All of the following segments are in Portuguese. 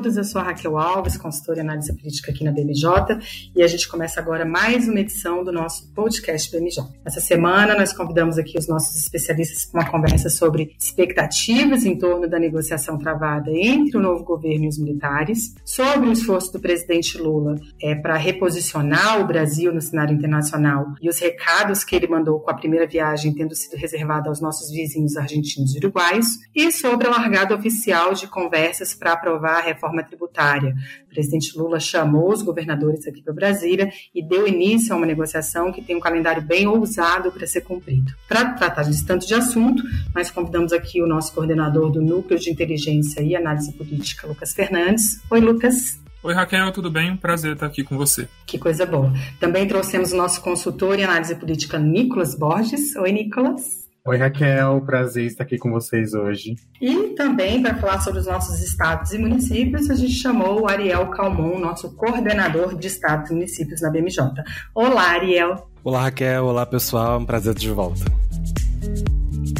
Todos, eu sou a Raquel Alves, consultora em análise política aqui na BMJ, e a gente começa agora mais uma edição do nosso podcast BMJ. Essa semana nós convidamos aqui os nossos especialistas para uma conversa sobre expectativas em torno da negociação travada entre o novo governo e os militares, sobre o esforço do presidente Lula é, para reposicionar o Brasil no cenário internacional e os recados que ele mandou com a primeira viagem tendo sido reservada aos nossos vizinhos argentinos e uruguaios, e sobre a largada oficial de conversas para aprovar a reforma tributária. O presidente Lula chamou os governadores aqui para Brasília e deu início a uma negociação que tem um calendário bem ousado para ser cumprido. Para tratar desse tanto de assunto, nós convidamos aqui o nosso coordenador do Núcleo de Inteligência e Análise Política, Lucas Fernandes. Oi, Lucas. Oi, Raquel, tudo bem? Prazer estar aqui com você. Que coisa boa. Também trouxemos o nosso consultor em análise política, Nicolas Borges. Oi, Nicolas. Oi, Raquel, prazer estar aqui com vocês hoje. E também para falar sobre os nossos estados e municípios, a gente chamou o Ariel Calmon, nosso coordenador de estados e municípios na BMJ. Olá, Ariel. Olá, Raquel. Olá, pessoal. Um prazer de volta.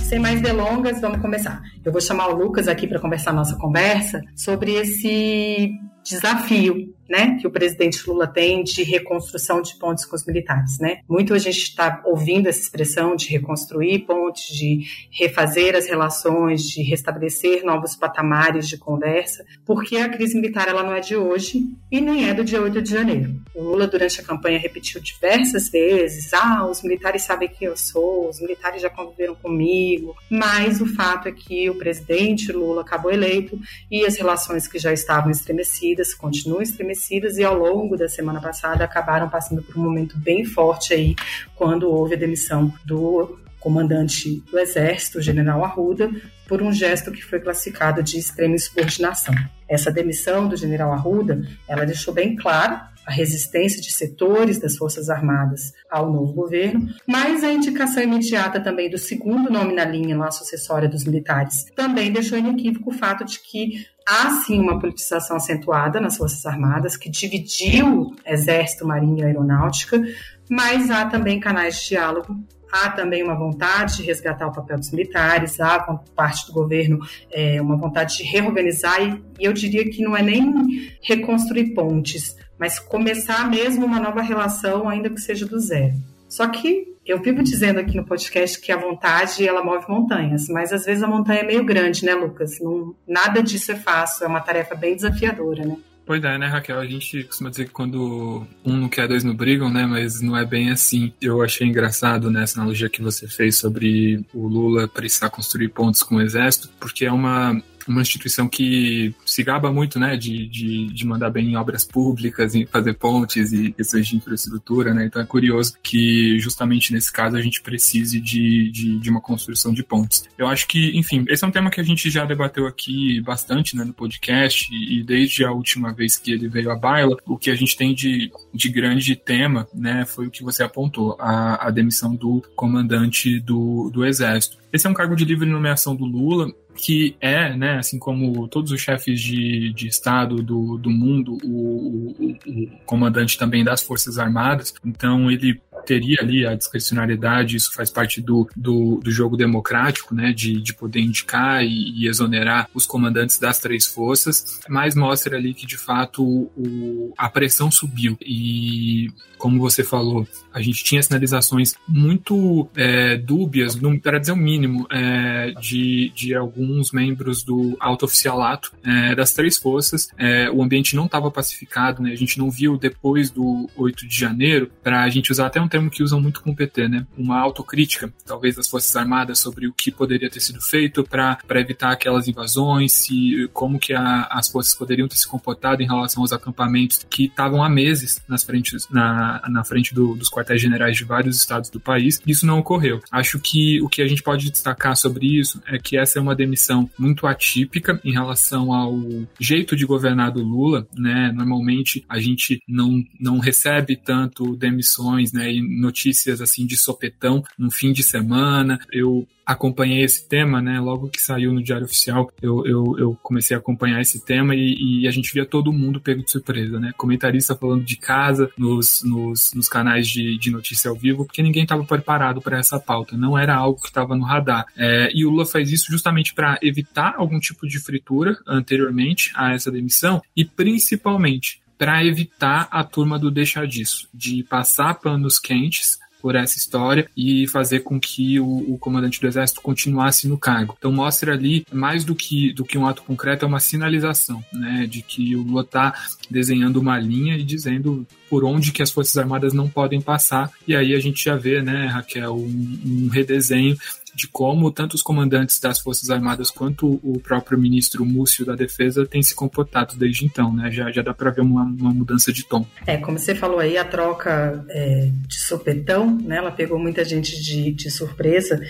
Sem mais delongas, vamos começar. Eu vou chamar o Lucas aqui para conversar nossa conversa sobre esse desafio né, que o presidente Lula tem de reconstrução de pontes com os militares, né? Muito a gente está ouvindo essa expressão de reconstruir pontes, de refazer as relações, de restabelecer novos patamares de conversa, porque a crise militar ela não é de hoje e nem é do dia 8 de janeiro. O Lula durante a campanha repetiu diversas vezes: "Ah, os militares sabem quem eu sou, os militares já conviveram comigo", mas o fato é que o presidente Lula acabou eleito e as relações que já estavam estremecidas continuam estremecidas e ao longo da semana passada acabaram passando por um momento bem forte aí quando houve a demissão do comandante do Exército, general Arruda, por um gesto que foi classificado de extrema insubordinação. Essa demissão do general Arruda, ela deixou bem claro a resistência de setores das Forças Armadas ao novo governo, mas a indicação imediata também do segundo nome na linha lá sucessória dos militares também deixou inequívoco o fato de que há sim uma politização acentuada nas Forças Armadas que dividiu Exército, Marinha e Aeronáutica, mas há também canais de diálogo há também uma vontade de resgatar o papel dos militares, há parte do governo é, uma vontade de reorganizar, e, e eu diria que não é nem reconstruir pontes, mas começar mesmo uma nova relação, ainda que seja do zero. Só que eu vivo dizendo aqui no podcast que a vontade ela move montanhas, mas às vezes a montanha é meio grande, né, Lucas? Não, nada disso é fácil, é uma tarefa bem desafiadora, né? Pois é, né, Raquel? A gente costuma dizer que quando um não quer, dois não brigam, né? Mas não é bem assim. Eu achei engraçado né, analogia que você fez sobre o Lula precisar construir pontos com o exército, porque é uma uma instituição que se gaba muito, né, de, de, de mandar bem em obras públicas, em fazer pontes e questões de infraestrutura, né, então é curioso que justamente nesse caso a gente precise de, de, de uma construção de pontes. Eu acho que, enfim, esse é um tema que a gente já debateu aqui bastante, né, no podcast e desde a última vez que ele veio à baila, o que a gente tem de, de grande tema, né, foi o que você apontou, a, a demissão do comandante do, do exército. Esse é um cargo de livre nomeação do Lula, que é, né, assim como todos os chefes de, de Estado do, do mundo, o, o, o comandante também das Forças Armadas, então ele teria ali a discricionariedade, isso faz parte do, do, do jogo democrático, né, de, de poder indicar e, e, exonerar os comandantes das três forças, mas mostra ali que de fato o, a pressão subiu e, como você falou, a gente tinha sinalizações muito é, dúbias, para dizer o mínimo, é, de, de alguns membros do alto oficialato é, das três forças. É, o ambiente não estava pacificado, né, a gente não viu depois do 8 de janeiro, para a gente usar até um termo que usam muito com o PT, né? Uma autocrítica, talvez das Forças Armadas sobre o que poderia ter sido feito para evitar aquelas invasões, se, como que a, as forças poderiam ter se comportado em relação aos acampamentos que estavam há meses nas frentes, na, na frente do, dos quartéis generais de vários estados do país. Isso não ocorreu. Acho que o que a gente pode destacar sobre isso é que essa é uma demissão muito atípica em relação ao jeito de governar do Lula, né? Normalmente a gente não, não recebe tanto demissões, né? E notícias assim de sopetão no fim de semana. Eu acompanhei esse tema, né? Logo que saiu no Diário Oficial, eu, eu, eu comecei a acompanhar esse tema e, e, a gente via todo mundo pego de surpresa, né? Comentarista falando de casa nos, nos, nos canais de, de notícia ao vivo, porque ninguém estava preparado para essa pauta, não era algo que estava no radar. É, e o Lula faz isso justamente para evitar algum tipo de fritura anteriormente a essa demissão e principalmente para evitar a turma do deixar disso, de passar panos quentes por essa história e fazer com que o, o, comandante do exército continuasse no cargo. Então mostra ali mais do que do que um ato concreto é uma sinalização, né, de que o Lula está desenhando uma linha e dizendo por onde que as forças armadas não podem passar. E aí a gente já vê, né, Raquel, um, um redesenho de como tanto os comandantes das Forças Armadas quanto o próprio ministro Múcio da Defesa têm se comportado desde então, né? Já, já dá para ver uma, uma, mudança de tom. É, como você falou aí, a troca é, de sopetão, né? Ela pegou muita gente de, de surpresa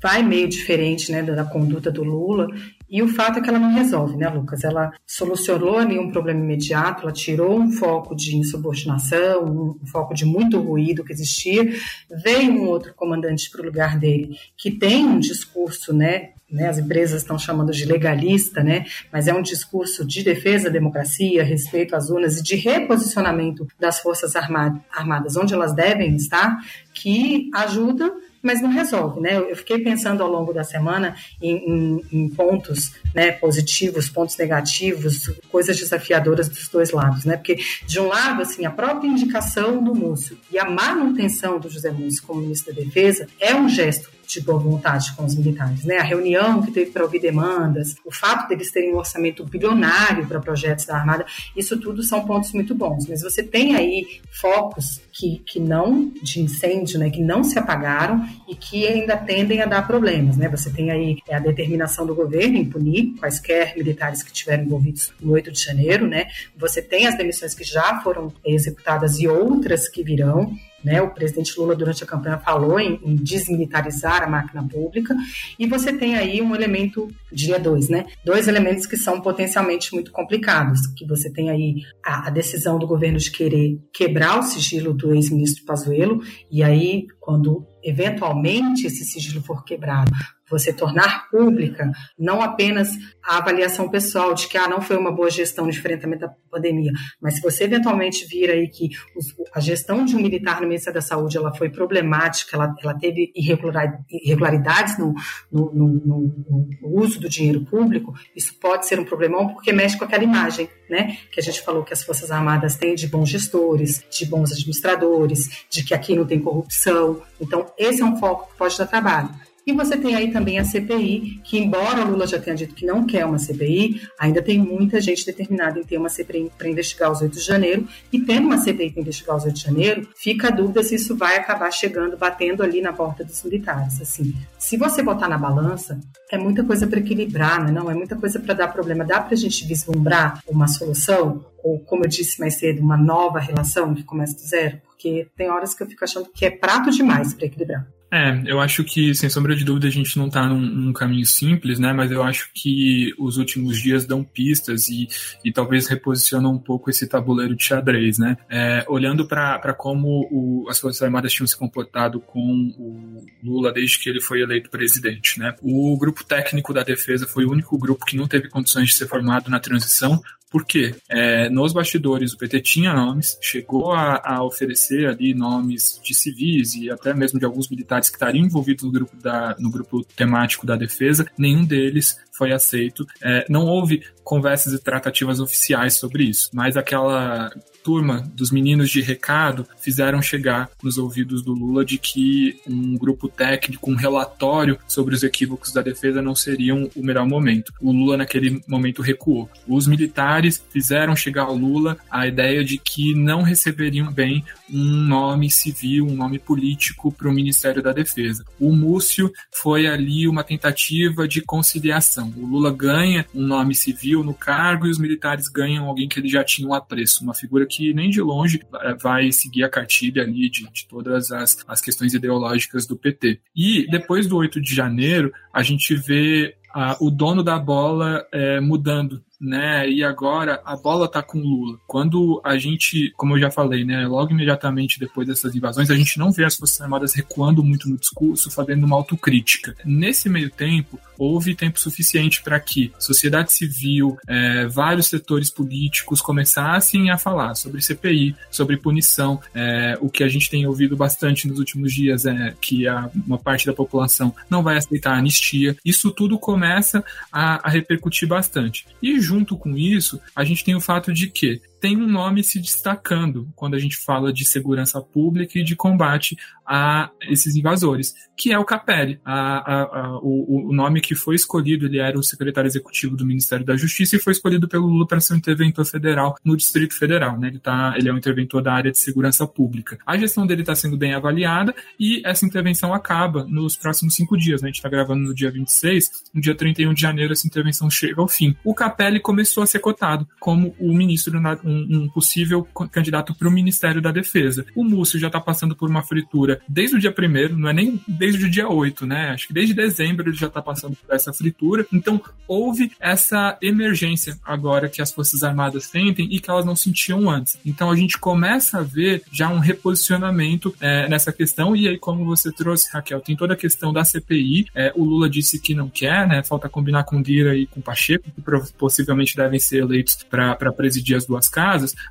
vai meio diferente né, da, conduta do Lula. E o fato é que ela não resolve, né, Lucas? Ela solucionou ali um problema imediato, ela tirou um foco de insubordinação, um foco de muito ruído que existia. Veio um outro comandante para o lugar dele, que tem um discurso, né, né, as empresas estão chamando de legalista, né, mas é um discurso de defesa da democracia, respeito às urnas e de reposicionamento das Forças Armadas onde elas devem estar, que ajuda mas não resolve, né? Eu fiquei pensando ao longo da semana em, em, em, pontos né, positivos, pontos negativos, coisas desafiadoras dos dois lados, né? Porque, de um lado, assim, a própria indicação do Múcio e a manutenção do José Múcio como ministro da Defesa é um gesto de boa vontade com os militares. Né? A reunião que teve para ouvir demandas, o fato deles terem um orçamento bilionário para projetos da Armada, isso tudo são pontos muito bons. Mas você tem aí focos que, que não, de incêndio, né, que não se apagaram e que ainda tendem a dar problemas. Né? Você tem aí a determinação do governo em punir quaisquer militares que estiveram envolvidos no 8 de janeiro. Né? Você tem as demissões que já foram executadas e outras que virão. Né? O presidente Lula, durante a campanha, falou em, em, desmilitarizar a máquina pública, e você tem aí um elemento, dia dois, né? Dois elementos que são potencialmente muito complicados, que você tem aí a, a decisão do governo de querer quebrar o sigilo do ex-ministro Pazuello, e aí, quando eventualmente esse sigilo for quebrado, você tornar pública não apenas a avaliação pessoal de que ah, não foi uma boa gestão de enfrentamento à pandemia, mas se você eventualmente vir aí que os, a gestão de um militar no Ministério da Saúde ela foi problemática, ela, ela teve irregularidades no, no, no, no, uso do dinheiro público, isso pode ser um problemão porque mexe com aquela imagem, né? Que a gente falou que as Forças Armadas têm de bons gestores, de bons administradores, de que aqui não tem corrupção. Então, esse é um foco que pode dar trabalho. E você tem aí também a CPI, que embora o Lula já tenha dito que não quer uma CPI, ainda tem muita gente determinada em ter uma CPI para investigar os 8 de janeiro. E tendo uma CPI para investigar os 8 de janeiro, fica a dúvida se isso vai acabar chegando, batendo ali na porta dos militares. Assim, se você botar na balança, é muita coisa para equilibrar, né? não é muita coisa para dar problema. Dá para a gente vislumbrar uma solução? Ou, como eu disse mais cedo, uma nova relação que começa do zero? Porque tem horas que eu fico achando que é prato demais para equilibrar. É, eu acho que, sem sombra de dúvida, a gente não está num, num, caminho simples, né? Mas eu acho que os últimos dias dão pistas e, e talvez reposicionam um pouco esse tabuleiro de xadrez, né? É, olhando para como o, as Forças Armadas tinham se comportado com o Lula desde que ele foi eleito presidente, né? O grupo técnico da defesa foi o único grupo que não teve condições de ser formado na transição, por quê? É, nos bastidores, o PT tinha nomes, chegou a, a, oferecer ali nomes de civis e até mesmo de alguns militares que estariam envolvidos no grupo, da, no grupo temático da defesa. Nenhum deles foi aceito. É, não houve conversas e tratativas oficiais sobre isso, mas aquela turma dos meninos de recado fizeram chegar nos ouvidos do Lula de que um grupo técnico, um relatório sobre os equívocos da defesa não seriam o melhor momento. O Lula, naquele momento, recuou. Os militares fizeram chegar ao Lula a ideia de que não receberiam bem um nome civil, um nome político para o Ministério da Defesa. O Múcio foi ali uma tentativa de conciliação. O Lula ganha um nome civil no cargo e os militares ganham alguém que eles já tinham apreço, uma figura que nem de longe eh, vai seguir a cartilha ali de, de todas as, as questões ideológicas do PT. E depois do 8 de janeiro, a gente vê ah, o dono da bola é, mudando né? E agora a bola tá com o Lula. Quando a gente, como eu já falei, né, logo imediatamente depois dessas invasões, a gente não vê as Forças Armadas recuando muito no discurso, fazendo uma autocrítica. Nesse meio tempo, houve tempo suficiente para que sociedade civil, é, vários setores políticos começassem a falar sobre CPI, sobre punição. É, o que a gente tem ouvido bastante nos últimos dias é que a, uma parte da população não vai aceitar a anistia. Isso tudo começa a, a repercutir bastante. E junto com isso, a gente tem o fato de que tem um nome se destacando quando a gente fala de segurança pública e de combate a esses invasores, que é o Capelli. A, a, a, o, o, nome que foi escolhido, ele era o secretário executivo do Ministério da Justiça e foi escolhido pelo Lula para ser um interventor federal no Distrito Federal. Né? Ele, tá, ele é um interventor da área de segurança pública. A gestão dele está sendo bem avaliada e essa intervenção acaba nos próximos cinco dias. Né? A gente está gravando no dia 26, no dia 31 de janeiro essa intervenção chega ao fim. O Capelli começou a ser cotado como o ministro, um, um possível candidato para o Ministério da Defesa. O Múcio já está passando por uma fritura desde o dia primeiro, não é nem desde o dia 8, né? Acho que desde dezembro ele já está passando por essa fritura. Então, houve essa emergência agora que as Forças Armadas sentem e que elas não sentiam antes. Então, a gente começa a ver já um reposicionamento é, nessa questão. E aí, como você trouxe, Raquel, tem toda a questão da CPI. É, o Lula disse que não quer, né? Falta combinar com Dira e com Pacheco, que possivelmente devem ser eleitos para presidir as duas casas.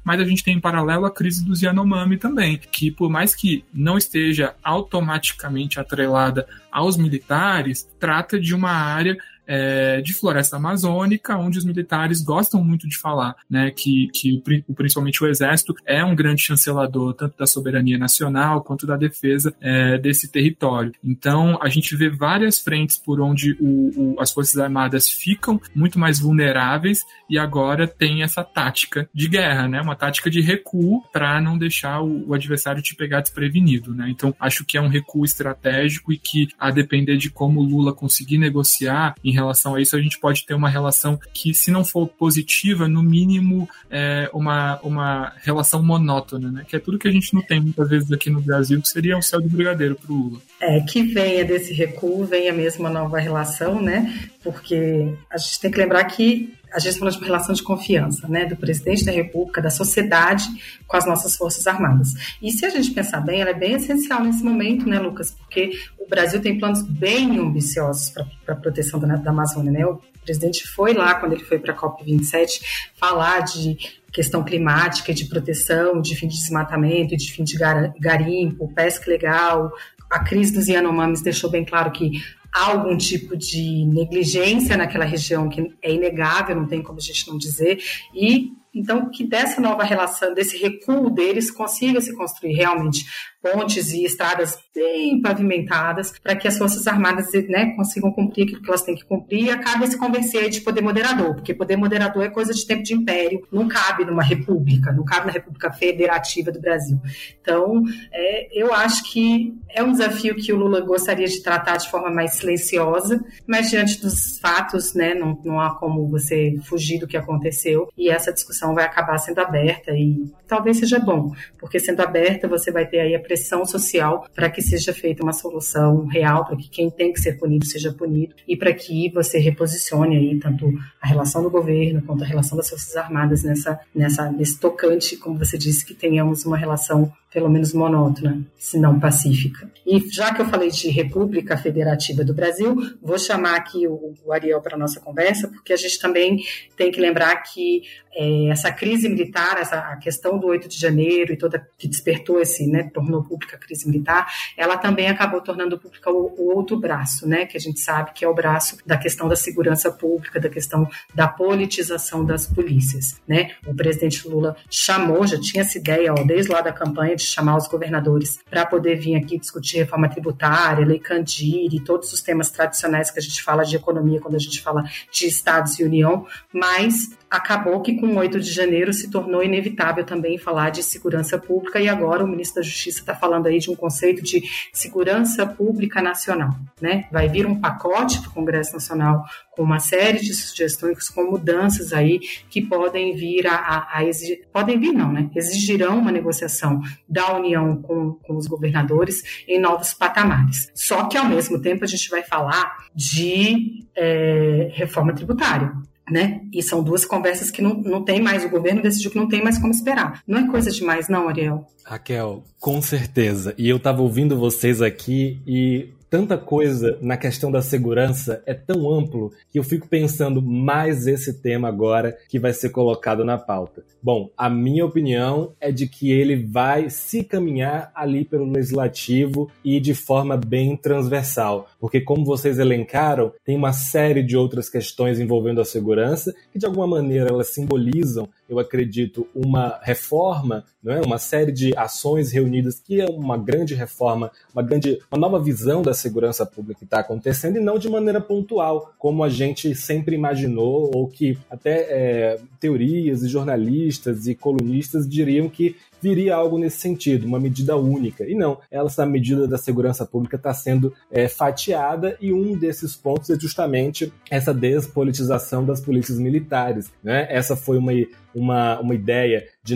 Mas a gente tem em paralelo a crise dos Yanomami também, que por mais que não esteja automaticamente atrelada aos militares, trata de uma área é, de floresta amazônica, onde os militares gostam muito de falar, né, que, que principalmente o exército é um grande chancelador tanto da soberania nacional quanto da defesa é, desse território. Então a gente vê várias frentes por onde o, o, as forças armadas ficam muito mais vulneráveis e agora tem essa tática de guerra, né, uma tática de recuo para não deixar o, o, adversário te pegar desprevenido, né. Então acho que é um recuo estratégico e que a depender de como Lula conseguir negociar em relação a isso, a gente pode ter uma relação que, se não for positiva, no mínimo é uma, uma relação monótona, né? Que é tudo que a gente não tem muitas vezes aqui no Brasil, que seria o céu do brigadeiro para o Lula. É, que venha desse recuo, venha mesmo uma nova relação, né? Porque a gente tem que lembrar que a gente falou de uma relação de confiança, né, do presidente da República, da sociedade com as nossas forças armadas. E se a gente pensar bem, ela é bem essencial nesse momento, né, Lucas, porque o Brasil tem planos bem ambiciosos para a proteção da, da Amazônia, né? O presidente foi lá quando ele foi para a COP 27 falar de questão climática, de proteção, de fim de desmatamento, de fim de garimpo, pesca legal. A crise dos Yanomamis deixou bem claro que há algum tipo de negligência naquela região que é inegável, não tem como a gente não dizer, e então que dessa nova relação, desse recuo deles, consiga se construir realmente pontes e estradas bem pavimentadas para que as Forças Armadas né, consigam cumprir aquilo que elas têm que cumprir e acabe se convencer de poder moderador, porque poder moderador é coisa de tempo de império, não cabe numa república, não cabe na República Federativa do Brasil. Então, é, eu acho que é um desafio que o Lula gostaria de tratar de forma mais silenciosa, mas diante dos fatos, né, não, não há como você fugir do que aconteceu e essa discussão vai acabar sendo aberta e talvez seja bom, porque sendo aberta você vai ter aí a pressão social para que seja feita uma solução real, para que quem tem que ser punido seja punido e para que você reposicione aí tanto a relação do governo quanto a relação das Forças Armadas nessa, nessa, nesse tocante, como você disse, que tenhamos uma relação pelo menos monótona, se não pacífica. E já que eu falei de República Federativa do Brasil, vou chamar aqui o, o Ariel para nossa conversa, porque a gente também tem que lembrar que é, essa crise militar, essa a questão do 8 de janeiro e toda que despertou esse, né, tornou pública a crise militar, ela também acabou tornando pública o, o outro braço, né, que a gente sabe que é o braço da questão da segurança pública, da questão da politização das polícias, né? O presidente Lula chamou, já tinha essa ideia, ó, desde lá da campanha de chamar os governadores para poder vir aqui discutir reforma tributária, lei Candir e todos os temas tradicionais que a gente fala de economia quando a gente fala de estados e união, mas acabou que com 8 de janeiro se tornou inevitável também falar de segurança pública e agora o ministro da Justiça está falando aí de um conceito de segurança pública nacional, né? Vai vir um pacote para o Congresso Nacional com uma série de sugestões com mudanças aí que podem vir a, a, a exigir, podem vir não, né? Exigirão uma negociação da União com, com os governadores em novos patamares. Só que ao mesmo tempo a gente vai falar de é, reforma tributária né? E são duas conversas que não, não tem mais, o governo decidiu que não tem mais como esperar. Não é coisa demais, não, Ariel? Raquel, com certeza. E eu estava ouvindo vocês aqui e tanta coisa na questão da segurança é tão amplo que eu fico pensando mais esse tema agora que vai ser colocado na pauta. Bom, a minha opinião é de que ele vai se caminhar ali pelo legislativo e de forma bem transversal, porque como vocês elencaram, tem uma série de outras questões envolvendo a segurança que de alguma maneira elas simbolizam, eu acredito, uma reforma, não é? Uma série de ações reunidas que é uma grande reforma, uma grande, uma nova visão da segurança pública que está acontecendo e não de maneira pontual, como a gente sempre imaginou ou que até é, teorias e jornalistas e colunistas diriam que viria algo nesse sentido, uma medida única. E não, essa medida da segurança pública está sendo é, fatiada e um desses pontos é justamente essa despolitização das polícias militares. Né? Essa foi uma, uma, uma ideia de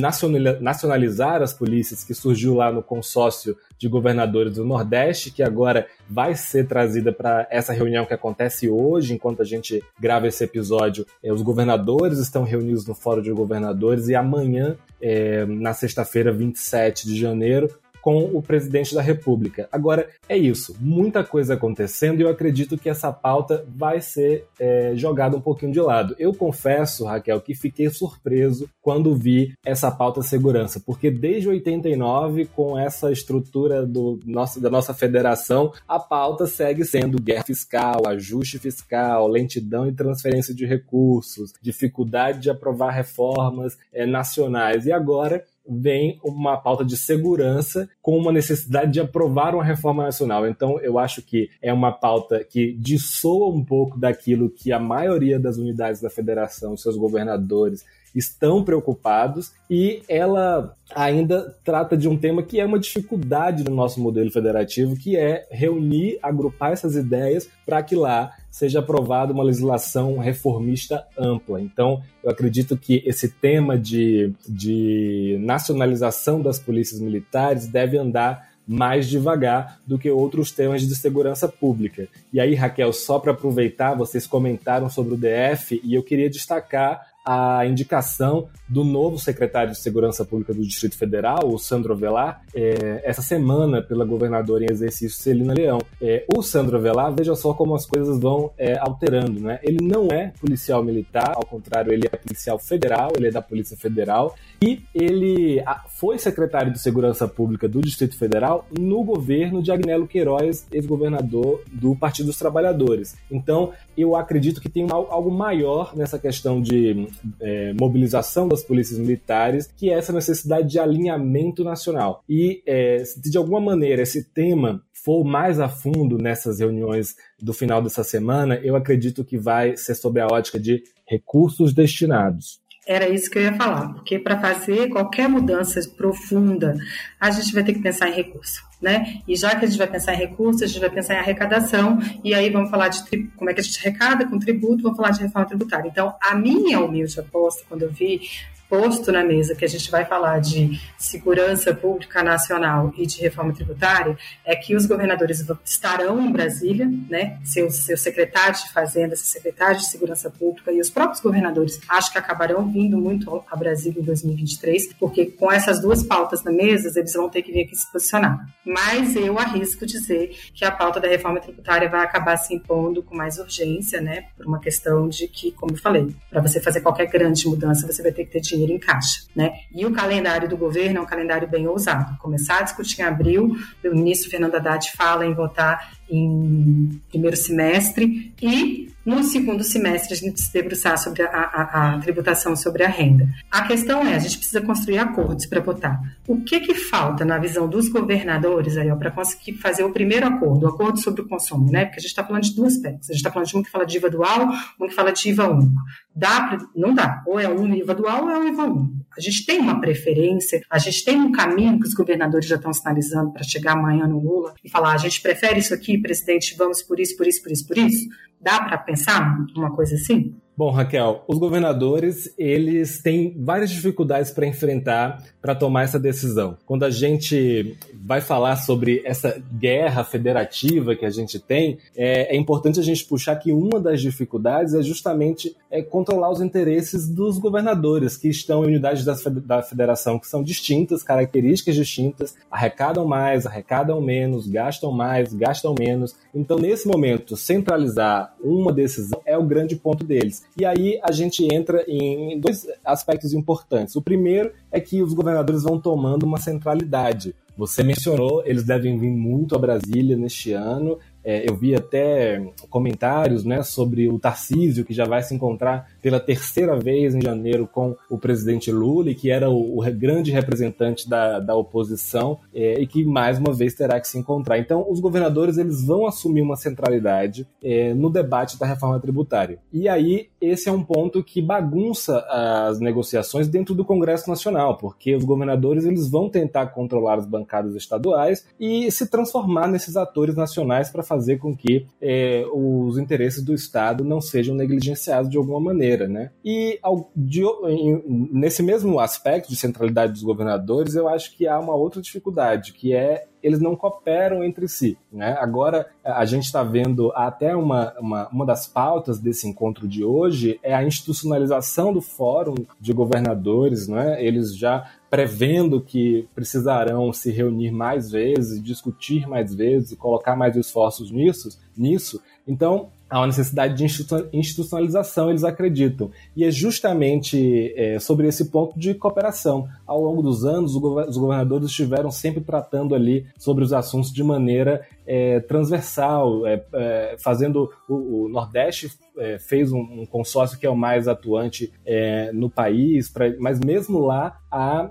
nacionalizar as polícias que surgiu lá no consórcio de governadores do Nordeste, que agora vai ser trazida para essa reunião que acontece hoje, enquanto a gente grava esse episódio. É, os governadores estão reunidos no Fórum de Governadores e amanhã, é, na sexta-feira, 27 de janeiro, com o presidente da República. Agora, é isso, muita coisa acontecendo e eu acredito que essa pauta vai ser é, jogada um pouquinho de lado. Eu confesso, Raquel, que fiquei surpreso quando vi essa pauta segurança, porque desde 89, com essa estrutura do nosso, da nossa federação, a pauta segue sendo guerra fiscal, ajuste fiscal, lentidão e transferência de recursos, dificuldade de aprovar reformas é, nacionais. E agora vem uma pauta de segurança com uma necessidade de aprovar uma reforma nacional. Então, eu acho que é uma pauta que dissoa um pouco daquilo que a maioria das unidades da federação, seus governadores, estão preocupados e ela ainda trata de um tema que é uma dificuldade no nosso modelo federativo, que é reunir, agrupar essas ideias para que lá seja aprovada uma legislação reformista ampla. Então, eu acredito que esse tema de, de nacionalização das polícias militares deve andar mais devagar do que outros temas de segurança pública. E aí, Raquel, só para aproveitar, vocês comentaram sobre o DF e eu queria destacar a indicação do novo secretário de Segurança Pública do Distrito Federal, o Sandro Velar, é, essa semana pela governadora em exercício Celina Leão. É, o Sandro Velar, veja só como as coisas vão é, alterando, né? Ele não é policial militar, ao contrário, ele é policial federal, ele é da Polícia Federal e ele foi secretário de Segurança Pública do Distrito Federal no governo de Agnello Queiroz, ex-governador do Partido dos Trabalhadores. Então, eu acredito que tem algo maior nessa questão de é, mobilização das polícias militares, que é essa necessidade de alinhamento nacional. E, é, de alguma maneira esse tema for mais a fundo nessas reuniões do final dessa semana, eu acredito que vai ser sobre a ótica de recursos destinados. Era isso que eu ia falar, porque para fazer qualquer mudança profunda, a gente vai ter que pensar em recurso, né? E já que a gente vai pensar em recursos, a gente vai pensar em arrecadação, e aí vamos falar de como é que a gente arrecada com tributo, vamos falar de reforma tributária. Então, a minha humilde aposta, quando eu vi posto na mesa que a gente vai falar de segurança pública nacional e de reforma tributária é que os governadores estarão em Brasília, né? Seus, seus secretários de Fazenda, seus secretários de Segurança Pública e os próprios governadores acho que acabarão vindo muito a Brasília em 2023, porque com essas duas pautas na mesa, eles vão ter que vir aqui se posicionar. Mas eu arrisco dizer que a pauta da reforma tributária vai acabar se impondo com mais urgência, né? Por uma questão de que, como eu falei, para você fazer qualquer grande mudança, você vai ter que ter dinheiro dinheiro em caixa. Né? E o calendário do governo é um calendário bem ousado. Começar a discutir em abril, o ministro Fernando Haddad fala em votar em primeiro semestre e no segundo semestre a gente se debruçar sobre a, a, a, tributação sobre a renda. A questão é, a gente precisa construir acordos para votar. O que que falta na visão dos governadores aí para conseguir fazer o primeiro acordo, o acordo sobre o consumo, né? Porque a gente está falando de duas aspectos. A gente está falando de um que fala de IVA dual, um que fala de IVA único. Dá pra, não dá. Ou é um IVA dual ou é um IVA único. A gente tem uma preferência, a gente tem um caminho que os governadores já estão sinalizando para chegar amanhã no Lula e falar: a gente prefere isso aqui, presidente, vamos por isso, por isso, por isso, por isso. Dá para pensar uma coisa assim? Bom, Raquel, os governadores, eles têm várias dificuldades para enfrentar para tomar essa decisão. Quando a gente vai falar sobre essa guerra federativa que a gente tem, é, é importante a gente puxar que uma das dificuldades é justamente é, controlar os interesses dos governadores, que estão em unidades da, da federação que são distintas, características distintas, arrecadam mais, arrecadam menos, gastam mais, gastam menos. Então, nesse momento, centralizar uma decisão é o grande ponto deles. E aí a gente entra em dois aspectos importantes. O primeiro é que os governadores vão tomando uma centralidade. Você mencionou, eles devem vir muito a Brasília neste ano. É, eu vi até comentários né, sobre o Tarcísio, que já vai se encontrar pela terceira vez em janeiro com o presidente Lula, que era o, o grande representante da, da oposição, é, e que mais uma vez terá que se encontrar. Então, os governadores eles vão assumir uma centralidade é, no debate da reforma tributária. E aí, esse é um ponto que bagunça as negociações dentro do Congresso Nacional, porque os governadores eles vão tentar controlar as bancadas estaduais e se transformar nesses atores nacionais para fazer com que é, os interesses do Estado não sejam negligenciados de alguma maneira. Né? E ao, de, nesse mesmo aspecto de centralidade dos governadores, eu acho que há uma outra dificuldade, que é eles não cooperam entre si. Né? Agora, a gente está vendo até uma, uma, uma das pautas desse encontro de hoje é a institucionalização do Fórum de Governadores. Né? Eles já prevendo que precisarão se reunir mais vezes, discutir mais vezes e colocar mais esforços nisso, nisso. Então, há uma necessidade de institucionalização, eles acreditam. E é justamente é, sobre esse ponto de cooperação. Ao longo dos anos, os governadores estiveram sempre tratando ali sobre os assuntos de maneira é, transversal, é, é fazendo o, o Nordeste é, fez um, um, consórcio que é o mais atuante é, no país, pra, mas mesmo lá há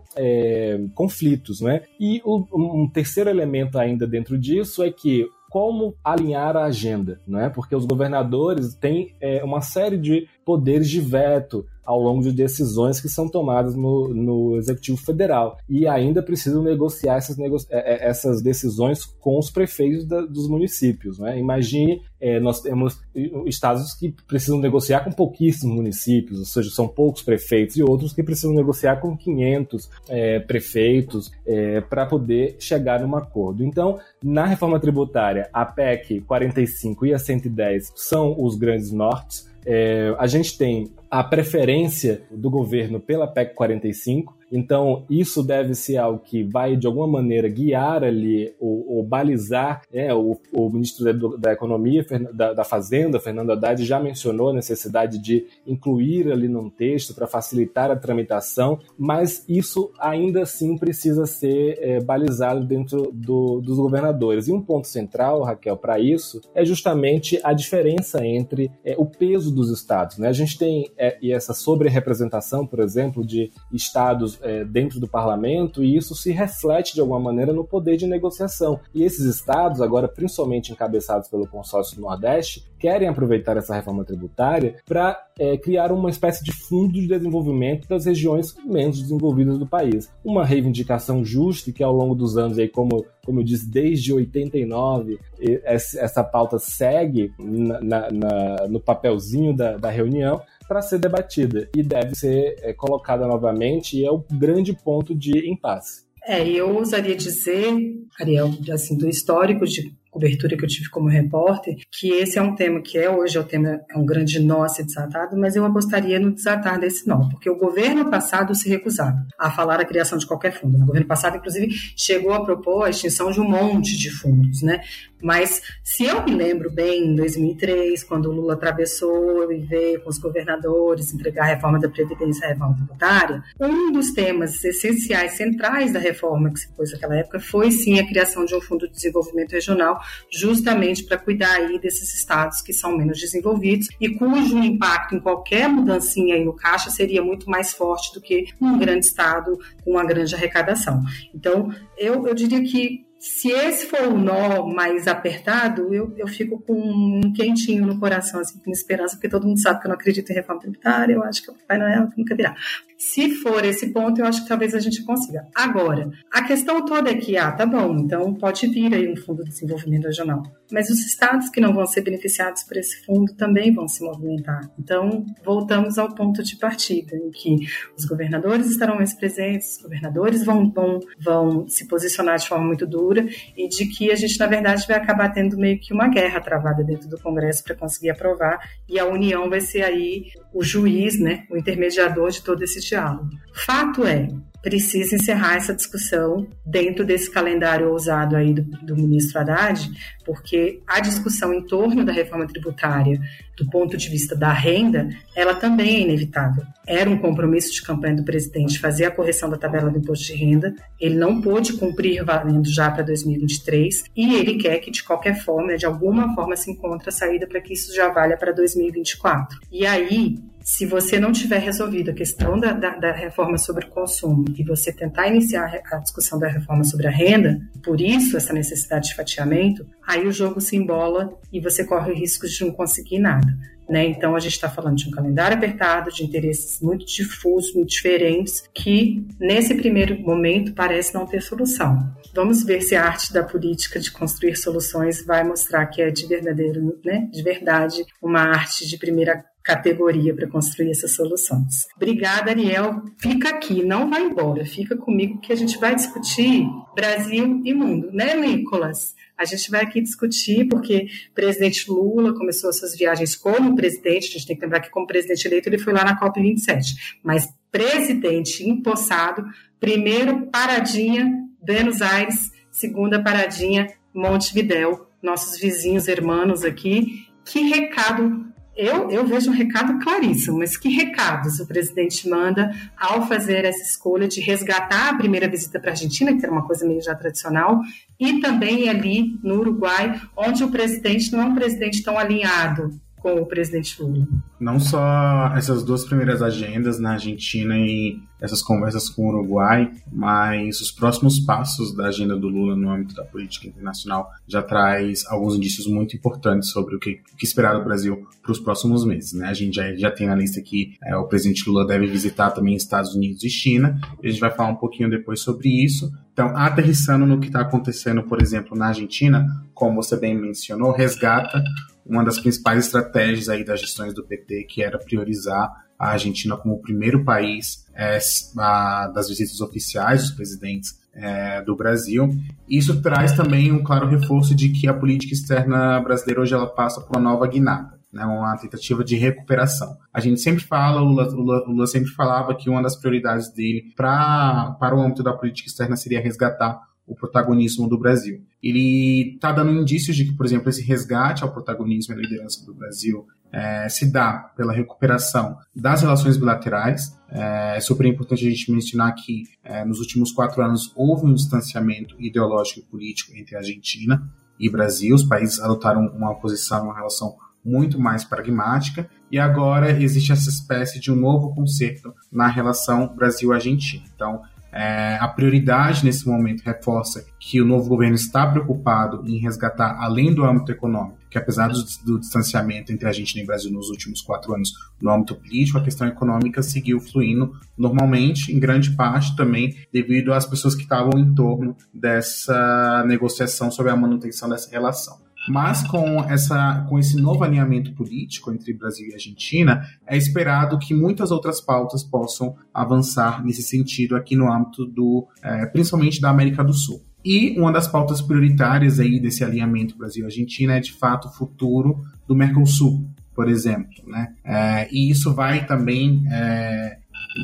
conflitos, né? E o, um terceiro elemento ainda dentro disso é que como alinhar a agenda, não é? Porque os governadores têm é, uma série de poderes de veto ao longo de decisões que são tomadas no, no Executivo Federal. E ainda precisam negociar essas, nego é, é, essas decisões com os prefeitos da, dos municípios. Né? Imagine, é, nós temos estados que precisam negociar com pouquíssimos municípios, ou seja, são poucos prefeitos, e outros que precisam negociar com 500 é, prefeitos é, para poder chegar num acordo. Então, na reforma tributária, a PEC 45 e a 110 são os grandes nortes. É, a gente tem a preferência do governo pela PEC 45, então, isso deve ser algo que vai, de alguma maneira, guiar ali ou, ou balizar. Né? O, o, ministro da, da Economia, da, da, Fazenda, Fernando Haddad, já mencionou a necessidade de incluir ali num texto para facilitar a tramitação, mas isso ainda assim precisa ser é, balizado dentro do, dos governadores. E um ponto central, Raquel, para isso é justamente a diferença entre é, o peso dos estados. Né? A gente tem é, e essa sobre-representação, por exemplo, de estados é, dentro do parlamento e isso se reflete de alguma maneira no poder de negociação. E esses estados, agora principalmente encabeçados pelo consórcio Nordeste, querem aproveitar essa reforma tributária para é, criar uma espécie de fundo de desenvolvimento das regiões menos desenvolvidas do país. Uma reivindicação justa que ao longo dos anos, aí, como, como eu disse, desde 89, essa pauta segue na, na, no papelzinho da, da reunião, para ser debatida e deve ser é, colocada novamente e é o grande ponto de impasse. É, eu ousaria dizer, Ariel, assim, do histórico de cobertura que eu tive como repórter, que esse é um tema que é hoje é o tema é um grande nó a ser desatado, mas eu apostaria no desatar desse nó, porque o governo passado se recusava a falar a criação de qualquer fundo. O governo passado, inclusive, chegou a propor a extinção de um monte de fundos, né? Mas se eu me lembro bem, em 2003, quando o Lula atravessou e veio com os governadores entregar a reforma da Previdência e a reforma tributária, um dos temas essenciais, centrais da reforma que se pôs naquela época foi sim a criação de um fundo de desenvolvimento regional, justamente para cuidar aí desses estados que são menos desenvolvidos e cujo impacto em qualquer mudancinha aí no caixa seria muito mais forte do que um grande estado com uma grande arrecadação. Então, eu, eu diria que Se esse for o nó mais apertado, eu, eu fico com um quentinho no coração, assim, com esperança, porque todo mundo sabe que eu não acredito em reforma tributária, eu acho que o Papai Noel nunca virá. Se for esse ponto, eu acho que talvez a gente consiga. Agora, a questão toda é que, ah, tá bom, então pode vir aí um fundo de desenvolvimento regional. Mas os estados que não vão ser beneficiados por esse fundo também vão se movimentar. Então, voltamos ao ponto de partida, em que os governadores estarão mais presentes, os governadores vão, vão, vão se posicionar de forma muito dura e de que a gente, na verdade, vai acabar tendo meio que uma guerra travada dentro do Congresso para conseguir aprovar e a União vai ser aí o juiz, né, o intermediador de todo esse diálogo. Fato é, precisa encerrar essa discussão dentro desse calendário ousado aí do, do, ministro Haddad, porque a discussão em torno da reforma tributária, do ponto de vista da renda, ela também é inevitável. Era um compromisso de campanha do presidente fazer a correção da tabela do imposto de renda, ele não pôde cumprir valendo já para 2023 e ele quer que, de qualquer forma, de alguma forma, se encontre a saída para que isso já valha para 2024. E aí, se você não tiver resolvido a questão da, da, da, reforma sobre o consumo e você tentar iniciar a discussão da reforma sobre a renda, por isso essa necessidade de fatiamento, aí o jogo se embola e você corre o risco de não conseguir nada. Né? Então, a gente está falando de um calendário apertado, de interesses muito difusos, muito diferentes, que nesse primeiro momento parece não ter solução. Vamos ver se a arte da política de construir soluções vai mostrar que é de verdadeiro, né? de verdade, uma arte de primeira categoria para construir essas soluções. Obrigada, Ariel. Fica aqui, não vai embora. Fica comigo que a gente vai discutir Brasil e mundo, né, Nicolas? A gente vai aqui discutir porque o presidente Lula começou suas viagens como presidente, a gente tem que lembrar que como presidente eleito ele foi lá na COP27, mas presidente empossado, primeiro paradinha Buenos Aires, segunda paradinha Montevidéu, nossos vizinhos hermanos aqui. Que recado eu, eu vejo um recado claríssimo, mas que recados o presidente manda ao fazer essa escolha de resgatar a primeira visita para a Argentina, que era uma coisa meio já tradicional, e também ali no Uruguai, onde o presidente não é um presidente tão alinhado com o presidente Lula? Não só essas duas primeiras agendas na Argentina e essas conversas com o Uruguai, mas os próximos passos da agenda do Lula no âmbito da política internacional já traz alguns indícios muito importantes sobre o que, o que esperar do Brasil para os próximos meses. Né? A gente já, já tem na lista que é, o presidente Lula deve visitar também Estados Unidos e China, e a gente vai falar um pouquinho depois sobre isso. Então, aterrissando no que está acontecendo, por exemplo, na Argentina, como você bem mencionou, resgata uma das principais estratégias aí das gestões do PT, que era priorizar a Argentina como o primeiro país é, a, das visitas oficiais dos presidentes é, do Brasil. Isso traz também um claro reforço de que a política externa brasileira hoje ela passa por uma nova guinada. Né, uma tentativa de recuperação. A gente sempre fala, o Lula, Lula, Lula sempre falava que uma das prioridades dele pra, para o âmbito da política externa seria resgatar o protagonismo do Brasil. Ele está dando indícios de que, por exemplo, esse resgate ao protagonismo e à liderança do Brasil é, se dá pela recuperação das relações bilaterais. É, é super importante a gente mencionar que é, nos últimos quatro anos houve um distanciamento ideológico e político entre a Argentina e Brasil. Os países adotaram uma posição, uma relação muito mais pragmática e agora existe essa espécie de um novo conceito na relação Brasil-Argentina. Então, é, a prioridade nesse momento reforça que o novo governo está preocupado em resgatar, além do âmbito econômico, que apesar do, do distanciamento entre a Argentina e o Brasil nos últimos quatro anos no âmbito político, a questão econômica seguiu fluindo normalmente, em grande parte também devido às pessoas que estavam em torno dessa negociação sobre a manutenção dessa relação. Mas com, essa, com esse novo alinhamento político entre Brasil e Argentina, é esperado que muitas outras pautas possam avançar nesse sentido aqui no âmbito do, é, principalmente da América do Sul. E uma das pautas prioritárias aí desse alinhamento Brasil-Argentina é de fato o futuro do Mercosul, por exemplo, né? É, e isso vai também é,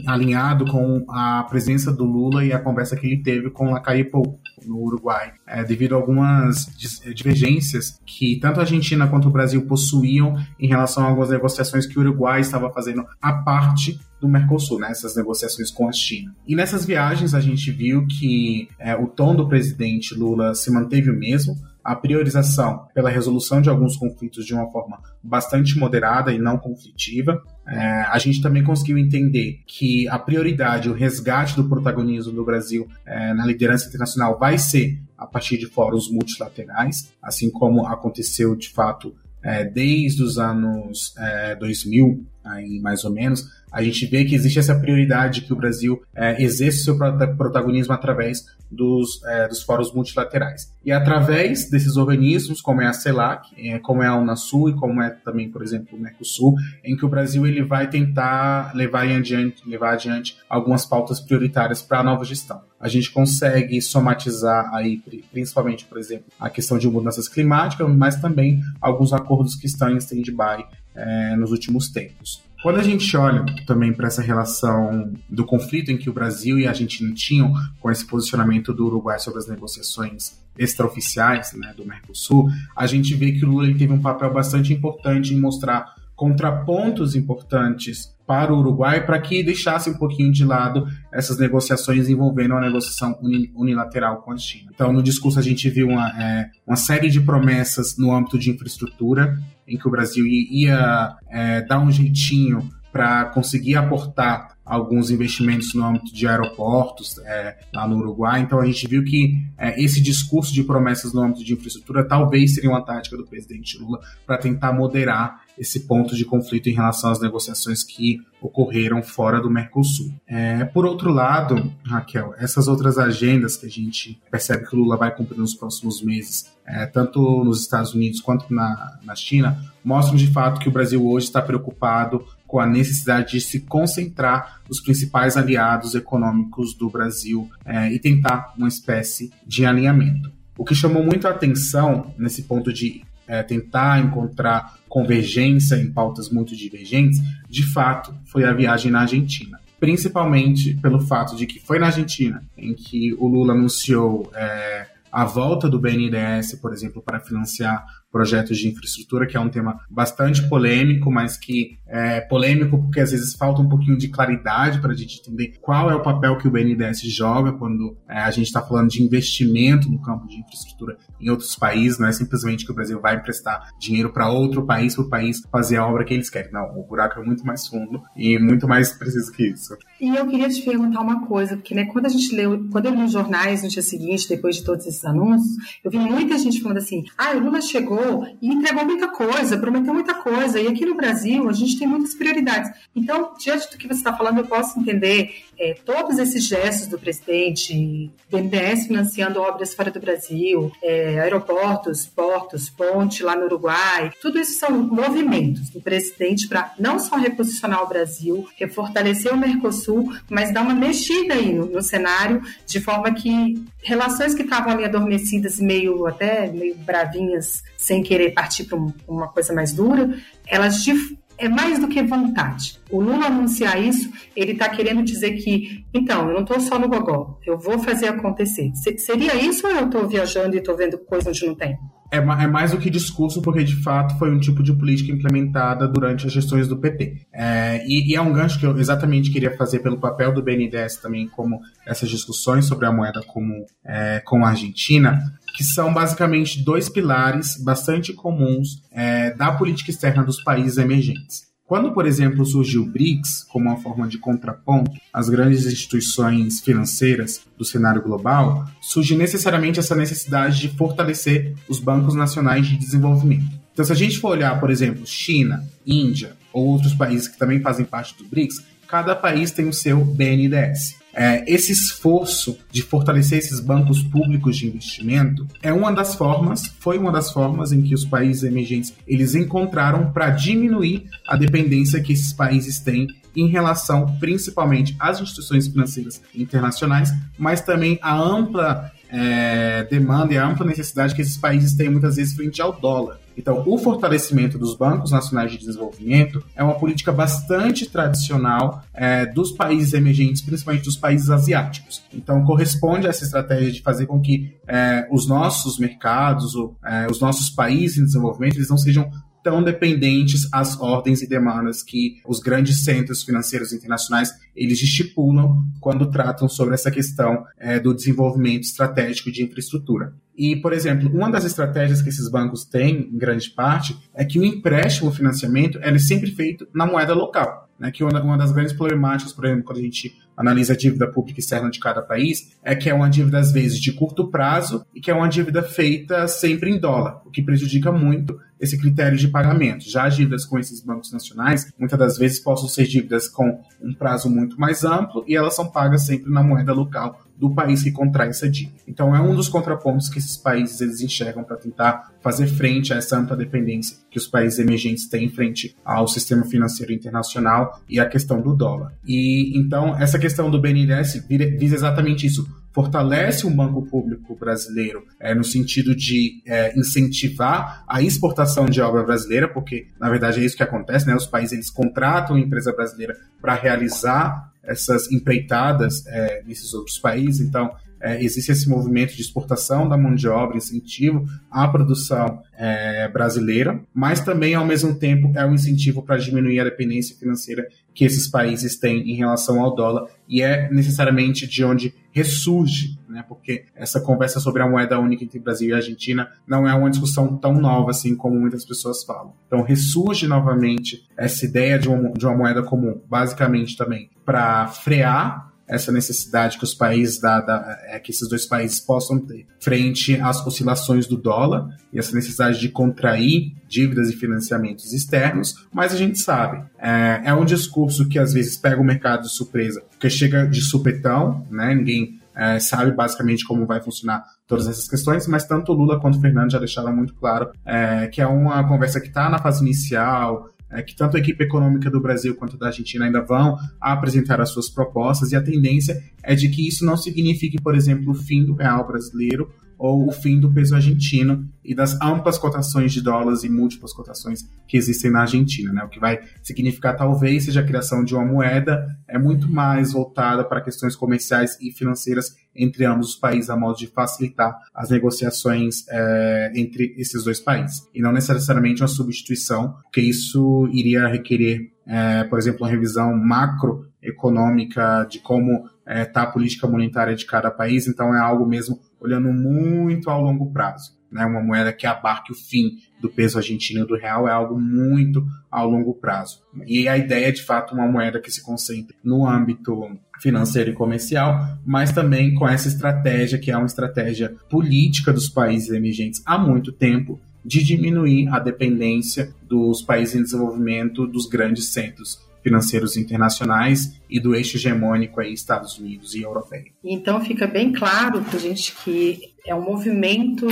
alinhado com a presença do Lula e a conversa que ele teve com Pou no Uruguai, é, devido a algumas divergências que tanto a Argentina quanto o Brasil possuíam em relação a algumas negociações que o Uruguai estava fazendo a parte do Mercosul, né, essas negociações com a China. E nessas viagens a gente viu que é, o tom do presidente Lula se manteve o mesmo, a priorização pela resolução de alguns conflitos de uma forma bastante moderada e não conflitiva. É, a gente também conseguiu entender que a prioridade, o resgate do protagonismo do Brasil é, na liderança internacional vai ser a partir de fóruns multilaterais, assim como aconteceu de fato é, desde os anos é, 2000, aí mais ou menos, a gente vê que existe essa prioridade que o Brasil é, exerce seu protagonismo através dos, é, dos fóruns multilaterais. E através desses organismos, como é a CELAC, é, como é a Unasul e como é também, por exemplo, o Mercosul, em que o Brasil ele vai tentar levar adiante, levar adiante algumas pautas prioritárias para a nova gestão. A gente consegue somatizar aí, principalmente, por exemplo, a questão de mudanças climáticas, mas também alguns acordos que estão em stand-by é, nos últimos tempos. Quando a gente olha também para essa relação do conflito em que o Brasil e a Argentina tinham com esse posicionamento do Uruguai sobre as negociações extraoficiais né, do Mercosul, a gente vê que o Lula teve um papel bastante importante em mostrar contrapontos importantes para o Uruguai para que deixasse um pouquinho de lado essas negociações envolvendo a negociação unilateral com a China. Então, no discurso, a gente viu uma, é, uma série de promessas no âmbito de infraestrutura, em que o Brasil ia é, dar um jeitinho para conseguir aportar alguns investimentos no âmbito de aeroportos é, lá no Uruguai. Então a gente viu que é, esse discurso de promessas no âmbito de infraestrutura talvez seria uma tática do presidente Lula para tentar moderar esse ponto de conflito em relação às negociações que ocorreram fora do Mercosul. É, por outro lado, Raquel, essas outras agendas que a gente percebe que o Lula vai cumprir nos próximos meses, é, tanto nos Estados Unidos quanto na, na China, mostram de fato que o Brasil hoje está preocupado com a necessidade de se concentrar nos principais aliados econômicos do Brasil é, e tentar uma espécie de alinhamento. O que chamou muito a atenção nesse ponto de é, tentar encontrar convergência em pautas muito divergentes, de fato, foi a viagem na Argentina. Principalmente pelo fato de que foi na Argentina em que o Lula anunciou é, a volta do BNDES, por exemplo, para financiar projetos de infraestrutura, que é um tema bastante polêmico, mas que é polêmico porque às vezes falta um pouquinho de claridade para a gente entender qual é o papel que o BNDES joga quando é, a gente está falando de investimento no campo de infraestrutura em outros países, não é simplesmente que o Brasil vai emprestar dinheiro para outro país, para o país fazer a obra que eles querem. Não, o buraco é muito mais fundo e muito mais preciso que isso. E eu queria te perguntar uma coisa, porque né, quando a gente leu, quando eu li os jornais no dia seguinte, depois de todos esses anúncios, eu vi muita gente falando assim: ah, o Lula chegou chegou e entregou muita coisa, prometeu muita coisa. E aqui no Brasil a gente tem muitas prioridades. Então, diante do que você está falando, eu posso entender é, todos esses gestos do presidente, BNDES financiando obras fora do Brasil, é, aeroportos, portos, ponte lá no Uruguai. Tudo isso são movimentos do presidente para não só reposicionar o Brasil, refortalecer o Mercosul, mas dar uma mexida aí no, no cenário, de forma que relações que estavam ali adormecidas, meio até meio bravinhas, sem querer partir para uma coisa mais dura, elas de, é mais do que vontade. O Lula anunciar isso, ele está querendo dizer que, então, eu não estou só no gogó, eu vou fazer acontecer. seria isso ou eu estou viajando e estou vendo coisa onde não tem? É, é, mais do que discurso, porque de fato foi um tipo de política implementada durante as gestões do PT. É, e, e, é um gancho que eu exatamente queria fazer pelo papel do BNDES também, como essas discussões sobre a moeda comum é, com a Argentina, que são basicamente dois pilares bastante comuns é, da política externa dos países emergentes. Quando, por exemplo, surgiu o BRICS como uma forma de contraponto às grandes instituições financeiras do cenário global, surge necessariamente essa necessidade de fortalecer os bancos nacionais de desenvolvimento. Então, se a gente for olhar, por exemplo, China, Índia ou outros países que também fazem parte do BRICS, cada país tem o seu BNDES. É, esse esforço de fortalecer esses bancos públicos de investimento é uma das formas, foi uma das formas em que os países emergentes eles encontraram para diminuir a dependência que esses países têm em relação principalmente às instituições financeiras internacionais, mas também a ampla é, demanda e a ampla necessidade que esses países têm muitas vezes frente ao dólar. Então, o fortalecimento dos bancos nacionais de desenvolvimento é uma política bastante tradicional é, dos países emergentes, principalmente dos países asiáticos. Então, corresponde a essa estratégia de fazer com que é, os nossos mercados, ou, é, os nossos países em desenvolvimento, eles não sejam tão dependentes às ordens e demandas que os grandes centros financeiros internacionais eles estipulam quando tratam sobre essa questão é, do desenvolvimento estratégico de infraestrutura. E, por exemplo, uma das estratégias que esses bancos têm, em grande parte, é que o empréstimo, o financiamento, ele é sempre feito na moeda local. Né, que uma, das grandes problemáticas, por exemplo, quando a gente analisa a dívida pública externa de cada país, é que é uma dívida, às vezes, de curto prazo e que é uma dívida feita sempre em dólar, o que prejudica muito esse critério de pagamento. Já as dívidas com esses bancos nacionais, muitas das vezes possam ser dívidas com um prazo muito mais amplo e elas são pagas sempre na moeda local do país que contrai essa dívida. Então é um dos contrapontos que esses países eles enxergam para tentar fazer frente a essa ampla dependência que os países emergentes têm frente ao sistema financeiro internacional e a questão do dólar. E então essa questão do BNDES visa exatamente isso, fortalece o banco público brasileiro é, no sentido de é, incentivar a exportação de obra brasileira, porque na verdade é isso que acontece, né? Os países eles contratam a empresa brasileira para realizar essas empreitadas é, nesses outros países. Então, é, existe esse movimento de exportação da mão de obra, incentivo à produção é, brasileira, mas também, ao mesmo tempo, é um incentivo para diminuir a dependência financeira que esses países têm em relação ao dólar, e é necessariamente de onde ressurge, né? porque essa conversa sobre a moeda única entre Brasil e Argentina não é uma discussão tão nova assim como muitas pessoas falam. Então, ressurge novamente essa ideia de uma, de uma moeda comum, basicamente também para frear essa necessidade que os países da, da, é, que esses dois países possam ter frente às oscilações do dólar e essa necessidade de contrair dívidas e financiamentos externos, mas a gente sabe é, é um discurso que às vezes pega o mercado de surpresa, porque chega de supetão, né? Ninguém é, sabe basicamente como vai funcionar todas essas questões, mas tanto Lula quanto Fernando já deixaram muito claro é, que é uma conversa que está na fase inicial, é, que tanto a equipe econômica do Brasil quanto da Argentina ainda vão apresentar as suas propostas, e a tendência é de que isso não signifique, por exemplo, o fim do real brasileiro ou o fim do peso argentino e das amplas cotações de dólares e múltiplas cotações que existem na Argentina. Né? O que vai significar talvez seja a criação de uma moeda é muito mais voltada para questões comerciais e financeiras entre ambos os países, a modo de facilitar as negociações é, entre esses dois países. E não necessariamente uma substituição, porque isso iria requerer, é, por exemplo, uma revisão macroeconômica de como é, tá a política monetária de cada país, então é algo mesmo olhando muito ao longo prazo. Né? Uma moeda que abarque o fim do peso argentino e do real é algo muito ao longo prazo. E a ideia é, de fato, uma moeda que se concentre no âmbito financeiro e comercial, mas também com essa estratégia, que é uma estratégia política dos países emergentes há muito tempo, de diminuir a dependência dos países em desenvolvimento dos grandes centros financeiros internacionais e do eixo hegemônico aí Estados Unidos e europeia. Então fica bem claro para a gente que é um movimento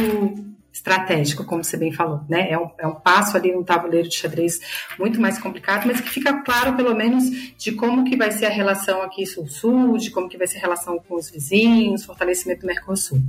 estratégico, como você bem falou, né? É um, é um passo ali no tabuleiro de xadrez muito mais complicado, mas que fica claro, pelo menos, de como que vai ser a relação aqui sul-sul, de como que vai ser a relação com os vizinhos, fortalecimento do Mercosul.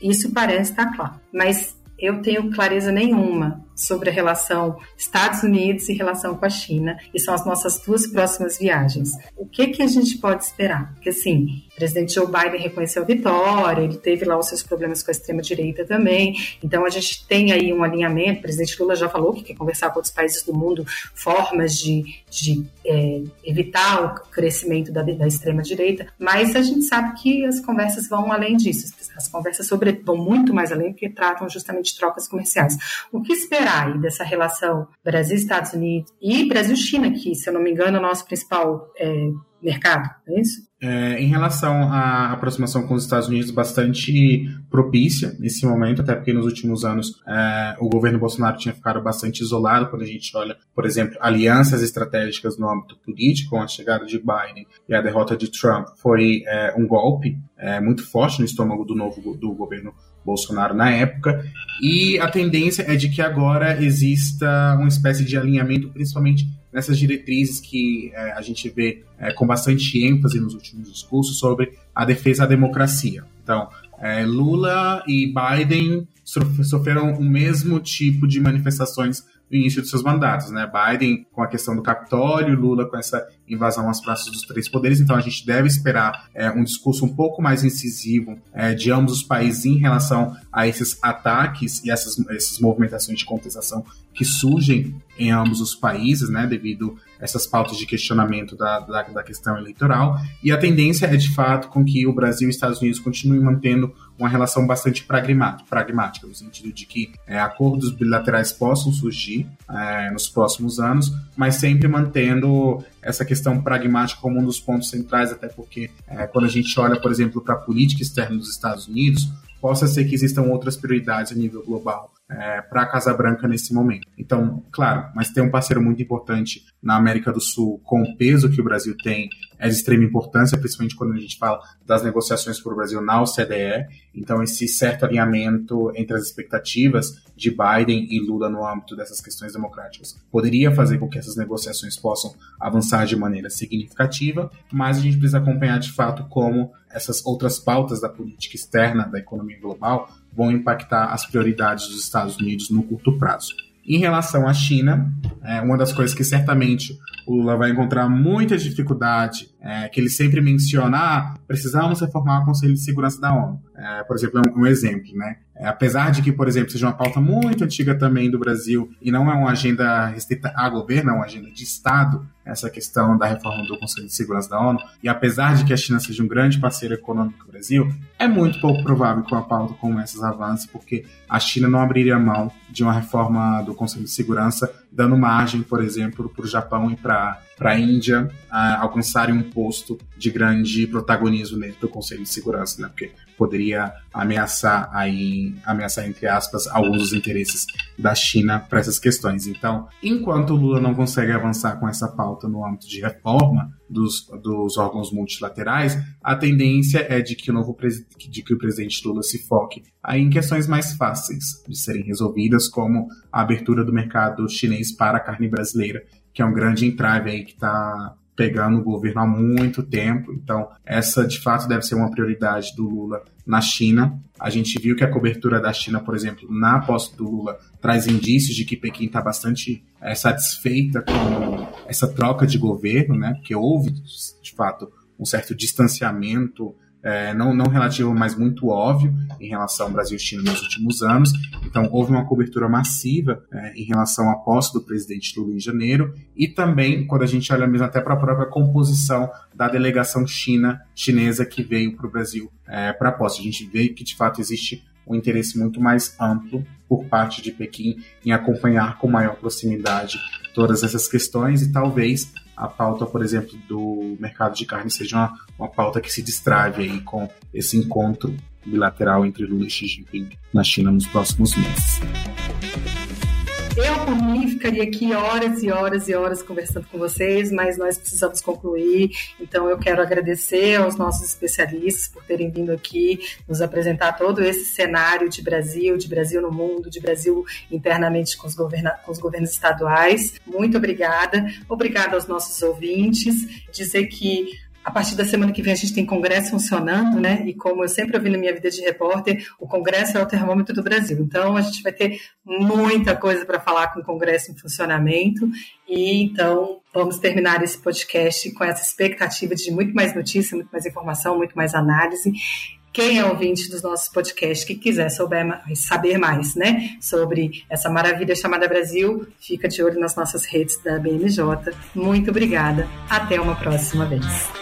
Isso parece estar claro, mas eu tenho clareza nenhuma sobre a relação Estados Unidos e relação com a China, e são as nossas duas próximas viagens. O que que a gente pode esperar? Porque assim, o presidente Joe Biden reconheceu a vitória, ele teve lá os seus problemas com a extrema direita também. Então a gente tem aí um alinhamento. O presidente Lula já falou que quer conversar com outros países do mundo formas de, de é, evitar o crescimento da, da extrema direita, mas a gente sabe que as conversas vão além disso. As conversas sobre, vão muito mais além porque tratam justamente de trocas comerciais. O que esperar aí dessa relação Brasil-Estados Unidos e Brasil-China, que, se eu não me engano, é o nosso principal é, mercado, é isso? É, em relação à aproximação com os Estados Unidos, bastante propícia nesse momento, até porque nos últimos anos é, o governo Bolsonaro tinha ficado bastante isolado quando a gente olha, por exemplo, alianças estratégicas no âmbito político, com a chegada de Biden e a derrota de Trump foi é, um golpe é, muito forte no estômago do novo do governo Bolsonaro na época, e a tendência é de que agora exista uma espécie de alinhamento, principalmente nessas diretrizes que é, a gente vê é, com bastante ênfase nos últimos discursos sobre a defesa da democracia. Então, é, Lula e Biden sofreram o mesmo tipo de manifestações início dos seus mandatos, né? Biden com a questão do Capitólio, Lula com essa invasão às praças dos três poderes. Então a gente deve esperar é, um discurso um pouco mais incisivo é, de ambos os países em relação a esses ataques e essas, essas movimentações de contestação que surgem em ambos os países, né? Devido essas pautas de questionamento da, da, da questão eleitoral. E a tendência é, de fato, com que o Brasil e os Estados Unidos continuem mantendo uma relação bastante pragmática, no sentido de que é, acordos bilaterais possam surgir é, nos próximos anos, mas sempre mantendo essa questão pragmática como um dos pontos centrais, até porque é, quando a gente olha, por exemplo, para a política externa dos Estados Unidos, possa ser que existam outras prioridades a nível global é, para a Casa Branca nesse momento. Então, claro, mas tem um parceiro muito importante na América do Sul, com o peso que o Brasil tem, é de extrema importância, principalmente quando a gente fala das negociações para o Brasil na OCDE. Então, esse certo alinhamento entre as expectativas de Biden e Lula no âmbito dessas questões democráticas poderia fazer com que essas negociações possam avançar de maneira significativa, mas a gente precisa acompanhar de fato como essas outras pautas da política externa da economia global vão impactar as prioridades dos Estados Unidos no curto prazo. Em relação à China, é uma das coisas que certamente o Lula vai encontrar muita dificuldade, é, que ele sempre menciona, ah, precisamos reformar o Conselho de Segurança da ONU. É, por exemplo, um, um exemplo, né? É, apesar de que, por exemplo, seja uma pauta muito antiga também do Brasil e não é uma agenda restrita a governo, é uma agenda de Estado, essa questão da reforma do Conselho de Segurança da ONU, e apesar de que a China seja um grande parceiro econômico do Brasil, é muito pouco provável que uma pauta como essas avance, porque a China não abriria mão de uma reforma do Conselho de Segurança, dando margem, por exemplo, para o Japão e para a Índia alcançarem um posto de grande protagonismo dentro do Conselho de Segurança, né? porque poderia ameaçar aí, ameaçar entre aspas, alguns dos interesses da China para essas questões. Então, enquanto o Lula não consegue avançar com essa pauta no âmbito de reforma dos, dos órgãos multilaterais, a tendência é de que o novo de que o presidente Lula se foque aí em questões mais fáceis de serem resolvidas, como a abertura do mercado chinês para a carne brasileira, que é um grande entrave aí que está pegando o governo há muito tempo. Então, essa de fato deve ser uma prioridade do Lula na China. A gente viu que a cobertura da China, por exemplo, na posse do Lula, traz indícios de que Pequim está bastante é, satisfeita com essa troca de governo, né? Porque houve, de fato, um certo distanciamento é, não, não relativo, mas muito óbvio em relação ao Brasil e China nos últimos anos. Então, houve uma cobertura massiva é, em relação à posse do presidente Lula em janeiro e também, quando a gente olha mesmo até para a própria composição da delegação China chinesa que veio para o Brasil é, para a posse. A gente vê que, de fato, existe um interesse muito mais amplo por parte de Pequim em acompanhar com maior proximidade todas essas questões e talvez a pauta, por exemplo, do mercado de carne seja uma, uma pauta que se destrave aí com esse encontro bilateral entre Lula e Xi Jinping na China nos próximos meses. Eu, por mim, ficaria aqui horas e horas e horas conversando com vocês, mas nós precisamos concluir. Então, eu quero agradecer aos nossos especialistas por terem vindo aqui nos apresentar todo esse cenário de Brasil, de Brasil no mundo, de Brasil internamente com os, com os governos estaduais. Muito obrigada. Obrigada aos nossos ouvintes. Dizer que a partir da semana que vem a gente tem congresso funcionando, né? E como eu sempre ouvi na minha vida de repórter, o congresso é o termômetro do Brasil. Então a gente vai ter muita coisa para falar com o congresso em funcionamento. E então vamos terminar esse podcast com essa expectativa de muito mais notícia, muito mais informação, muito mais análise. Quem é ouvinte dos nossos podcasts que quiser souber, saber mais né, sobre essa maravilha chamada Brasil, fica de olho nas nossas redes da BMJ. Muito obrigada. Até uma próxima vez.